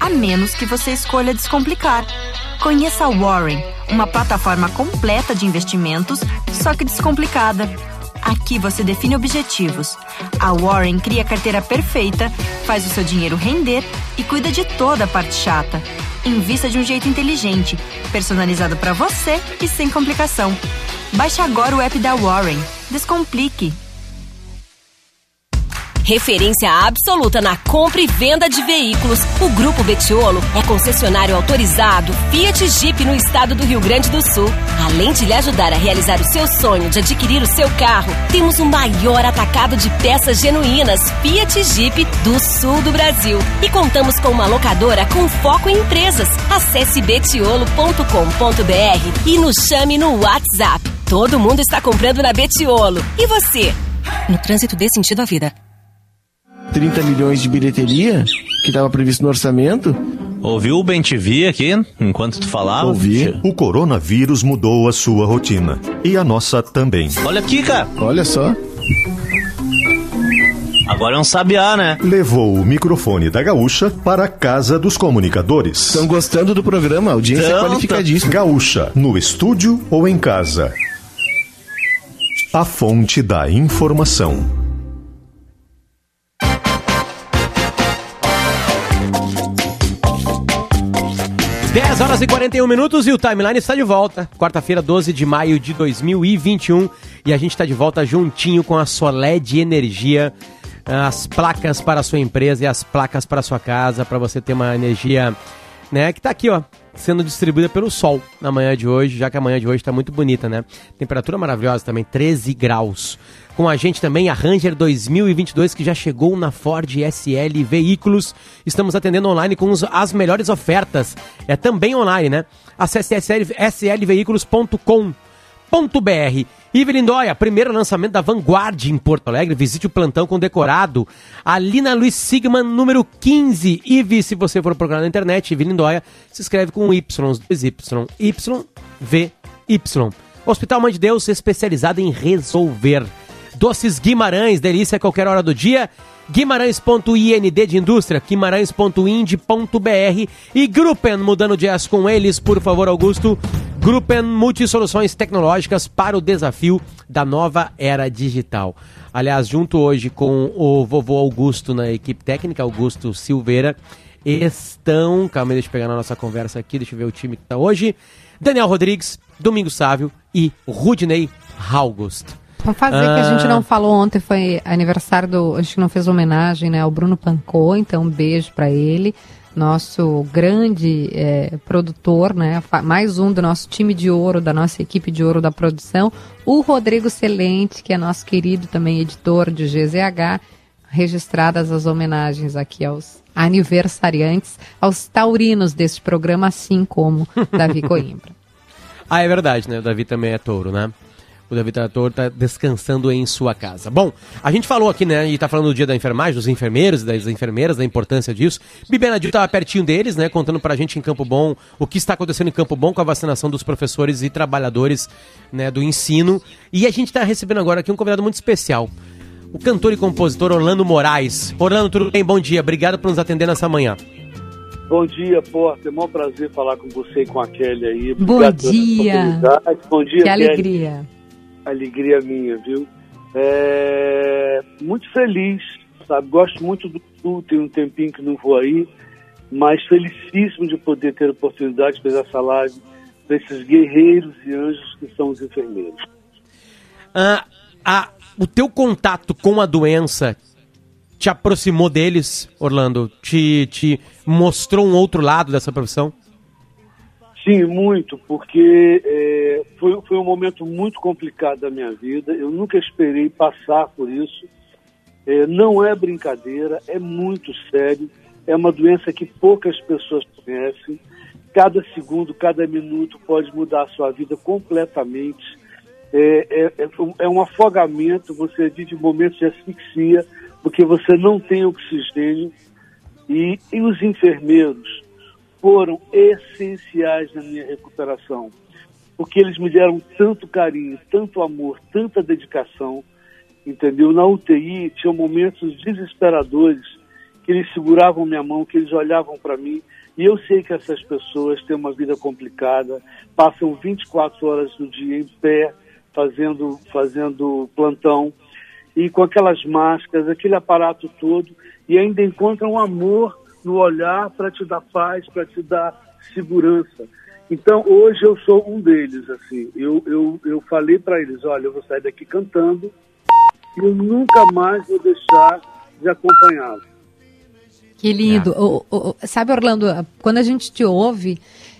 a menos que você escolha descomplicar. Conheça a Warren, uma plataforma completa de investimentos, só que descomplicada. Aqui você define objetivos. A Warren cria a carteira perfeita, faz o seu dinheiro render e cuida de toda a parte chata. Invista de um jeito inteligente, personalizado para você e sem complicação. Baixe agora o app da Warren. Descomplique referência absoluta na compra e venda de veículos. O Grupo Betiolo é concessionário autorizado Fiat Jeep no estado do Rio Grande do Sul. Além de lhe ajudar a realizar o seu sonho de adquirir o seu carro, temos o maior atacado de peças genuínas Fiat Jeep do sul do Brasil. E contamos com uma locadora com foco em empresas. Acesse betiolo.com.br e nos chame no WhatsApp. Todo mundo está comprando na Betiolo. E você? No trânsito dê sentido à vida. 30 milhões de bilheteria que estava previsto no orçamento. Ouviu o Ben TV aqui, enquanto tu falava? Ouvi. O coronavírus mudou a sua rotina. E a nossa também. Olha aqui, cara. Olha só. Agora é um sabiá, né? Levou o microfone da Gaúcha para a Casa dos Comunicadores. Estão gostando do programa? A audiência é qualificadíssima. Gaúcha, no estúdio ou em casa? A fonte da informação. 10 horas e 41 minutos e o Timeline está de volta. Quarta-feira, 12 de maio de 2021. E a gente está de volta juntinho com a Soled Energia. As placas para a sua empresa e as placas para a sua casa, para você ter uma energia né, que está aqui, ó, sendo distribuída pelo sol na manhã de hoje, já que a manhã de hoje está muito bonita, né? Temperatura maravilhosa também, 13 graus. Com a gente também a Ranger 2022 que já chegou na Ford SL Veículos. Estamos atendendo online com as melhores ofertas. É também online, né? Acesse slveículos.com.br. Ive Lindóia, primeiro lançamento da Vanguard em Porto Alegre. Visite o plantão com decorado. Na Luiz Sigman, número 15. Ive, se você for procurar na internet, Ive Lindóia, se escreve com Y, 2Y, Y, V, Y. Hospital Mãe de Deus, especializado em resolver. Doces Guimarães, delícia a qualquer hora do dia. Guimarães.ind de indústria, guimarães.ind.br e Gruppen, mudando de as com eles, por favor, Augusto. Gruppen Multisoluções Tecnológicas para o desafio da nova era digital. Aliás, junto hoje com o vovô Augusto na equipe técnica, Augusto Silveira, estão. Calma, deixa eu pegar na nossa conversa aqui, deixa eu ver o time que está hoje. Daniel Rodrigues, Domingos Sávio e Rudney August. Vamos fazer ah. que a gente não ah. falou ontem, foi aniversário do. A gente não fez homenagem né, ao Bruno Pancô, então um beijo para ele, nosso grande é, produtor, né? Mais um do nosso time de ouro, da nossa equipe de ouro da produção. O Rodrigo Celente, que é nosso querido também editor de GZH, registradas as homenagens aqui aos aniversariantes, aos taurinos deste programa, assim como Davi Coimbra. ah, é verdade, né? O Davi também é touro, né? O David Trator está descansando em sua casa. Bom, a gente falou aqui, né, e está falando do dia da enfermagem, dos enfermeiros e das enfermeiras, da importância disso. Bibenadil estava pertinho deles, né, contando para a gente em Campo Bom o que está acontecendo em Campo Bom com a vacinação dos professores e trabalhadores né, do ensino. E a gente está recebendo agora aqui um convidado muito especial. O cantor e compositor Orlando Moraes. Orlando, tudo bem? Bom dia. Obrigado por nos atender nessa manhã. Bom dia, Porta. É um prazer falar com você e com a Kelly aí. Obrigado Bom dia. Bom dia, Que Kelly. alegria alegria minha, viu? É, muito feliz sabe? Gosto muito do Sul, tem um tempinho que não vou aí, mas felicíssimo de poder ter a oportunidade de fazer essa live para esses guerreiros e anjos que são os enfermeiros. Ah, a, o teu contato com a doença te aproximou deles, Orlando? Te, te mostrou um outro lado dessa profissão? Sim, muito, porque é, foi, foi um momento muito complicado da minha vida. Eu nunca esperei passar por isso. É, não é brincadeira, é muito sério. É uma doença que poucas pessoas conhecem. Cada segundo, cada minuto pode mudar a sua vida completamente. É, é, é, é um afogamento, você vive momentos de asfixia, porque você não tem oxigênio. E, e os enfermeiros foram essenciais na minha recuperação, porque eles me deram tanto carinho, tanto amor, tanta dedicação, entendeu? Na UTI tinham momentos desesperadores que eles seguravam minha mão, que eles olhavam para mim, e eu sei que essas pessoas têm uma vida complicada, passam 24 horas do dia em pé, fazendo, fazendo plantão, e com aquelas máscaras, aquele aparato todo, e ainda encontram amor no olhar para te dar paz, para te dar segurança. Então, hoje eu sou um deles, assim. Eu, eu, eu falei para eles, olha, eu vou sair daqui cantando e eu nunca mais vou deixar de acompanhá-los. Que lindo. O, o, sabe, Orlando, quando a gente te ouve,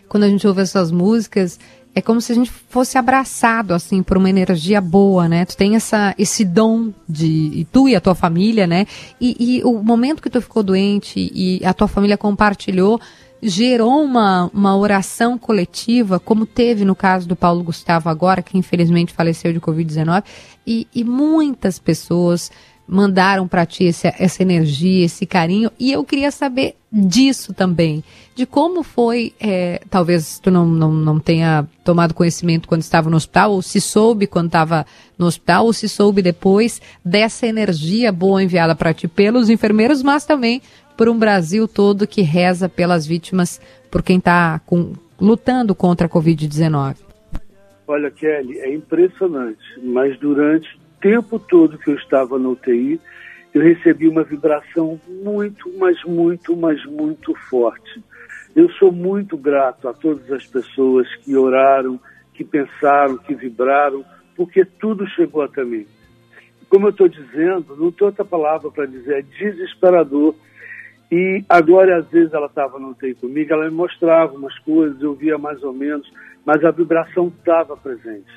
quando a gente ouve essas músicas, é como se a gente fosse abraçado assim por uma energia boa, né? Tu tem essa esse dom de e tu e a tua família, né? E, e, o momento que tu ficou doente e a tua família compartilhou gerou uma, uma oração coletiva, como teve no caso do Paulo Gustavo agora, que infelizmente faleceu de Covid-19, e, e muitas pessoas mandaram para ti essa, essa energia, esse carinho. E eu queria saber disso também, de como foi, é, talvez tu não, não, não tenha tomado conhecimento quando estava no hospital, ou se soube quando estava no hospital, ou se soube depois dessa energia boa enviada para ti pelos enfermeiros, mas também por um Brasil todo que reza pelas vítimas, por quem está lutando contra a Covid-19. Olha, Kelly, é impressionante, mas durante tempo todo que eu estava na UTI, eu recebi uma vibração muito, mas muito, mas muito forte. Eu sou muito grato a todas as pessoas que oraram, que pensaram, que vibraram, porque tudo chegou até mim. Como eu estou dizendo, não tem outra palavra para dizer, é desesperador. E a Glória, às vezes, ela estava no UTI comigo, ela me mostrava umas coisas, eu via mais ou menos, mas a vibração estava presente.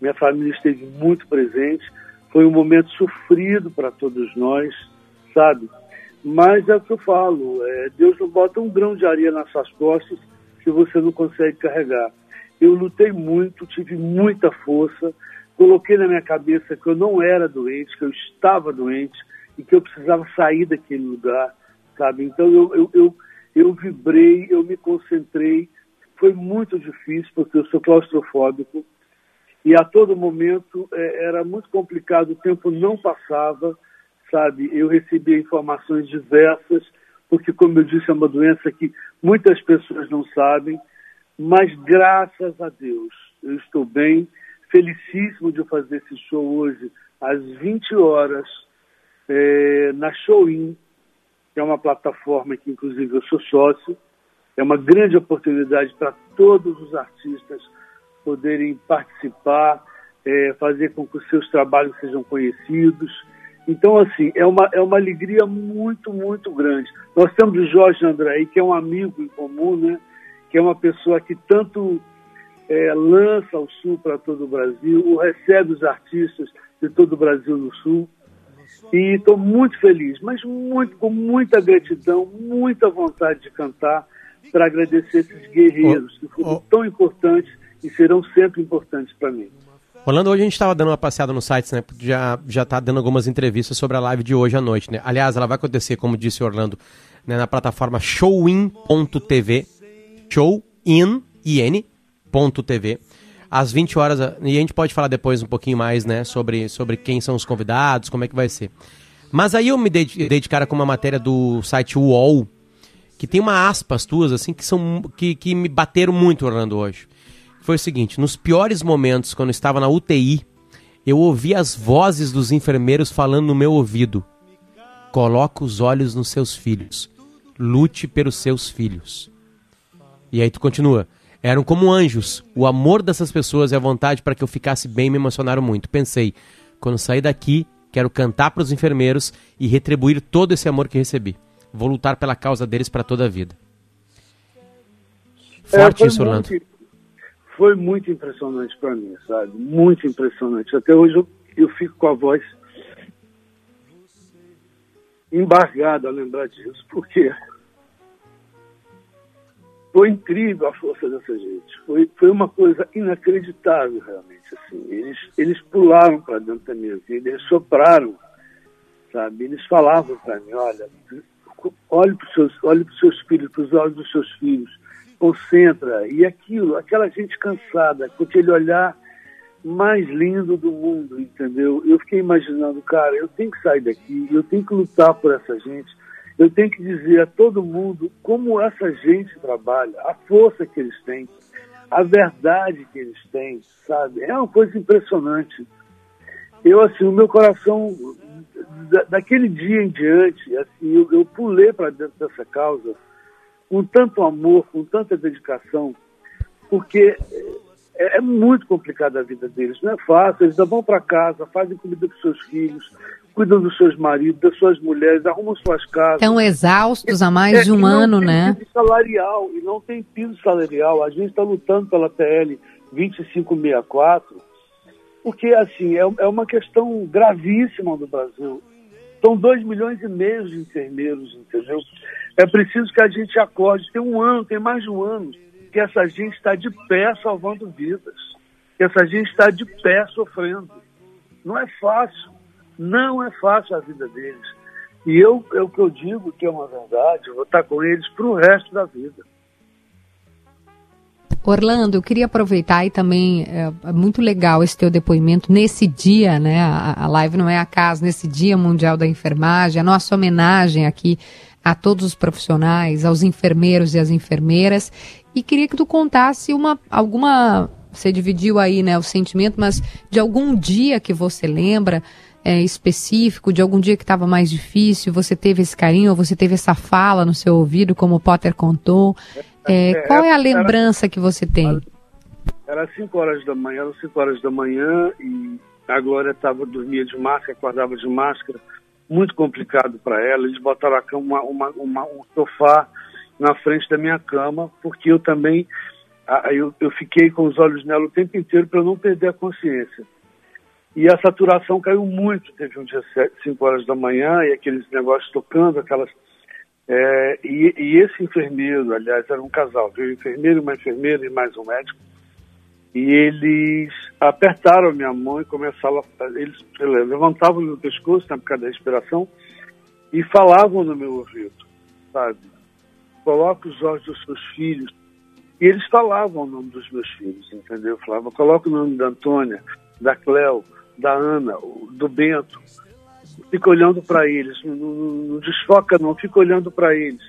Minha família esteve muito presente, foi um momento sofrido para todos nós, sabe? Mas é o que eu falo, é, Deus não bota um grão de areia nas suas costas que você não consegue carregar. Eu lutei muito, tive muita força, coloquei na minha cabeça que eu não era doente, que eu estava doente e que eu precisava sair daquele lugar, sabe? Então eu, eu, eu, eu vibrei, eu me concentrei. Foi muito difícil porque eu sou claustrofóbico, e a todo momento é, era muito complicado, o tempo não passava, sabe? Eu recebia informações diversas, porque, como eu disse, é uma doença que muitas pessoas não sabem, mas graças a Deus eu estou bem, felicíssimo de fazer esse show hoje às 20 horas é, na Showin, que é uma plataforma que, inclusive, eu sou sócio. É uma grande oportunidade para todos os artistas poderem participar, é, fazer com que os seus trabalhos sejam conhecidos. Então, assim, é uma, é uma alegria muito, muito grande. Nós temos o Jorge André, que é um amigo em comum, né? que é uma pessoa que tanto é, lança o Sul para todo o Brasil, recebe os artistas de todo o Brasil no Sul. E estou muito feliz, mas muito, com muita gratidão, muita vontade de cantar para agradecer esses guerreiros que foram tão importantes e serão sempre importantes para mim. Orlando, hoje a gente estava dando uma passeada no site, né? Já, já tá dando algumas entrevistas sobre a live de hoje à noite, né? Aliás, ela vai acontecer, como disse Orlando, né, na plataforma showin.tv, showin.tv, às 20 horas, e a gente pode falar depois um pouquinho mais, né, sobre, sobre quem são os convidados, como é que vai ser. Mas aí eu me dei de cara com uma matéria do site UOL, que tem uma aspas tuas, assim, que, são, que, que me bateram muito, Orlando, hoje foi o seguinte: nos piores momentos, quando eu estava na UTI, eu ouvi as vozes dos enfermeiros falando no meu ouvido. Coloca os olhos nos seus filhos. Lute pelos seus filhos. E aí tu continua. Eram como anjos. O amor dessas pessoas e a vontade para que eu ficasse bem me emocionaram muito. Pensei, quando sair daqui, quero cantar para os enfermeiros e retribuir todo esse amor que recebi. Vou lutar pela causa deles para toda a vida. Forte É, isso, Orlando. muito- Foi muito impressionante para mim, sabe? Muito impressionante. Até hoje eu, eu fico com a voz embargada a lembrar disso, porque foi incrível a força dessa gente. Foi, foi uma coisa inacreditável, realmente. Assim. Eles, eles pularam para dentro da minha vida, eles sopraram, sabe? Eles falavam para mim, olha, olhe para os seus, olhe pros seus filhos, para os olhos dos seus filhos, concentra. E aquilo, aquela gente cansada, com aquele olhar mais lindo do mundo, entendeu? Eu fiquei imaginando, cara, eu tenho que sair daqui, eu tenho que lutar por essa gente, eu tenho que dizer a todo mundo como essa gente trabalha, a força que eles têm, a verdade que eles têm, sabe? É uma coisa impressionante. Eu, assim, o meu coração, da- daquele dia em diante, assim, eu, eu pulei para dentro dessa causa com tanto amor, com tanta dedicação, porque é, é muito complicada a vida deles, não é fácil. Eles vão para casa, fazem comida para seus filhos, cuidam dos seus maridos, das suas mulheres, arrumam suas casas. Estão exaustos há mais de É, um e não ano, tem né? piso salarial, e não tem piso salarial. A gente está lutando pela PL 2564, porque, assim, é, é uma questão gravíssima do Brasil. São 2 milhões e meio de enfermeiros, entendeu? É preciso que a gente acorde. Tem um ano, tem mais de um ano, que essa gente está de pé salvando vidas. Que essa gente está de pé sofrendo. Não é fácil. Não é fácil a vida deles. E eu, é o que eu digo que é uma verdade, eu vou estar com eles para o resto da vida. Orlando, eu queria aproveitar e também é, é muito legal esse teu depoimento nesse dia, né? A, a live não é acaso, nesse Dia Mundial da Enfermagem, a nossa homenagem aqui a todos os profissionais, aos enfermeiros e às enfermeiras. E queria que tu contasse uma alguma. Você dividiu aí né, o sentimento, mas de algum dia que você lembra é, específico, de algum dia que estava mais difícil, você teve esse carinho, ou você teve essa fala no seu ouvido, como o Potter contou. É, É, qual é a era- lembrança que você tem? Era 5 horas da manhã, eram 5 horas da manhã e a Glória estava dormia de máscara, acordava de máscara, muito complicado para ela. Eles botaram a cama, uma, uma, um sofá na frente da minha cama, porque eu também eu, eu fiquei com os olhos nela o tempo inteiro para não perder a consciência. E a saturação caiu muito. Teve um dia 5 horas da manhã e aqueles negócios tocando, aquelas. é, e, e esse enfermeiro, aliás, era um casal, viu? Um enfermeiro, uma enfermeira e mais um médico. E eles apertaram minha mão e começaram a. Eles levantavam o meu pescoço na época da respiração e falavam no meu ouvido, sabe? Coloca os olhos dos seus filhos. E eles falavam o nome dos meus filhos, entendeu? Falavam, coloca o nome da Antônia, da Cléo, da Ana, do Bento. Fica olhando para eles, não, não, não desfoca não, fica olhando para eles.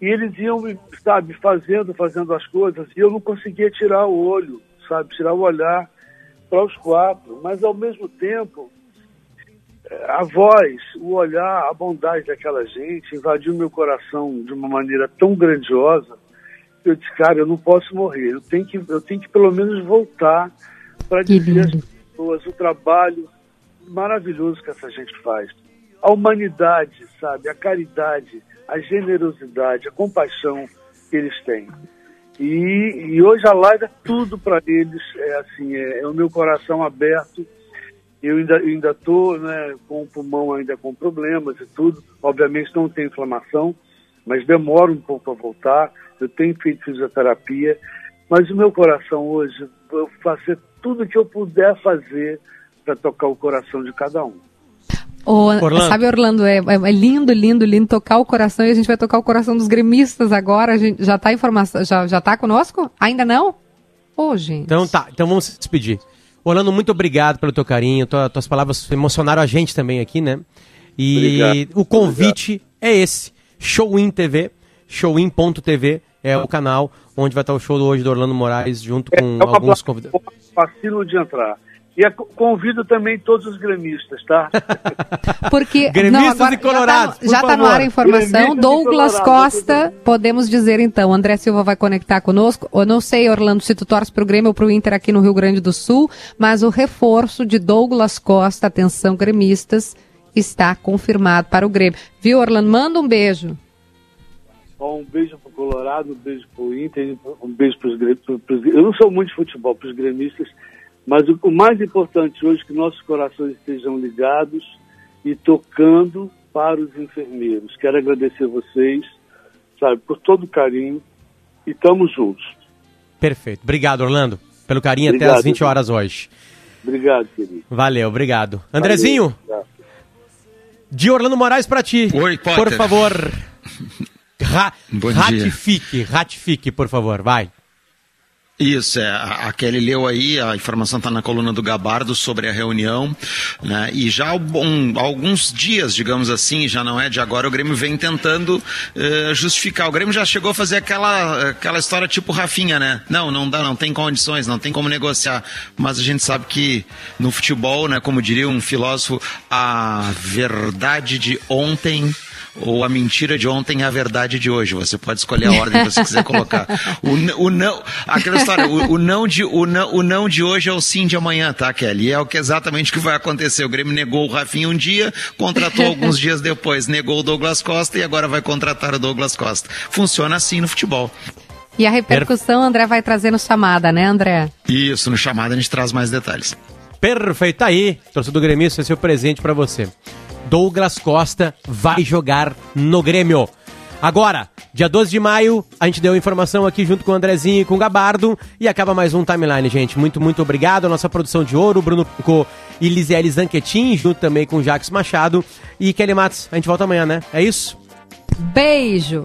E eles iam, sabe, fazendo, fazendo as coisas, e eu não conseguia tirar o olho, sabe, tirar o olhar para os quatro. Mas, ao mesmo tempo, eh, a voz, o olhar, a bondade daquela gente invadiu meu coração de uma maneira tão grandiosa que eu disse, cara, eu não posso morrer, eu tenho que, eu tenho que pelo menos voltar para dizer às pessoas o trabalho maravilhoso que essa gente faz. A humanidade, sabe, a caridade, a generosidade, a compaixão que eles têm. E, e hoje a live é tudo para eles, é assim, é, é o meu coração aberto. Eu ainda ainda tô, né, com o pulmão ainda com problemas e tudo. Obviamente não tem inflamação, mas demora um pouco a voltar. Eu tenho feito fisioterapia, mas o meu coração hoje, eu vou fazer tudo que eu puder fazer para tocar o coração de cada um. Ô, Orlando. Sabe, Orlando, é, é lindo, lindo, lindo tocar o coração e a gente vai tocar o coração dos gremistas agora. A gente, já tá informação, já, já tá conosco? Ainda não? Ô, gente. Então tá, então vamos se despedir. Orlando, muito obrigado pelo teu carinho, tua- tuas palavras emocionaram a gente também aqui, né? E Obrigado. o convite é esse, Showin TV, showin.tv é o canal onde vai estar o show do hoje do Orlando Moraes junto com é alguns convidados. fácil de entrar. E convido também todos os gremistas, tá? Porque Gremistas não, agora e colorados, já está por no ar a informação. Gremistas Douglas Costa, podemos dizer então, André Silva vai conectar conosco. Eu não sei, Orlando, se tu torce pro Grêmio ou pro Inter aqui no Rio Grande do Sul, mas o reforço de Douglas Costa, atenção gremistas, está confirmado para o Grêmio. Viu, Orlando? Manda um beijo. Um beijo pro Colorado, um beijo pro Inter, um beijo pros, gre- pro- pros Eu não sou muito de futebol, pros gremistas, mas o, o mais importante hoje é que nossos corações estejam ligados e tocando para os enfermeiros. Quero agradecer vocês, sabe, por todo o carinho e estamos juntos. Perfeito. Obrigado, Orlando, pelo carinho até Obrigado, às 20 Edu. horas hoje. Obrigado, querido. Valeu, obrigado. Andrezinho, Valeu. de Orlando Moraes pra ti. Oi, Potter. Por favor. Ra Bom dia. ratifique, ratifique, por favor, vai. Isso, é, a Kelly leu aí, a informação está na coluna do Gabardo sobre a reunião, né, e já há um- alguns dias, digamos assim, já não é de agora, o Grêmio vem tentando eh, justificar. O Grêmio já chegou a fazer aquela, aquela história tipo Rafinha, né? Não, não dá, não tem condições, não tem como negociar. Mas a gente sabe que no futebol, né, como diria um filósofo, a verdade de ontem ou a mentira de ontem é a verdade de hoje. Você pode escolher a ordem que você quiser colocar. O, o não, aquela história, o, o não de, o, não, o não de hoje é o sim de amanhã, tá, Kelly? E é o que exatamente o que vai acontecer. O Grêmio negou o Rafinha um dia, contratou alguns dias depois, negou o Douglas Costa e agora vai contratar o Douglas Costa. Funciona assim no futebol. E a repercussão, André vai trazer no chamada, né, André? Isso, no chamado a gente traz mais detalhes. Perfeito, tá aí, torcedor gremista, esse é o presente pra você. Douglas Costa vai jogar no Grêmio. Agora, dia 12 de maio, a gente deu informação aqui junto com o Andrezinho e com o Gabardo. E acaba mais um timeline, gente. Muito, muito obrigado. A nossa produção de ouro, Bruno Pico e Lisiele Zanquetin, junto também com o Jacques Machado. E Kelly Matos, a gente volta amanhã, né? É isso? Beijo!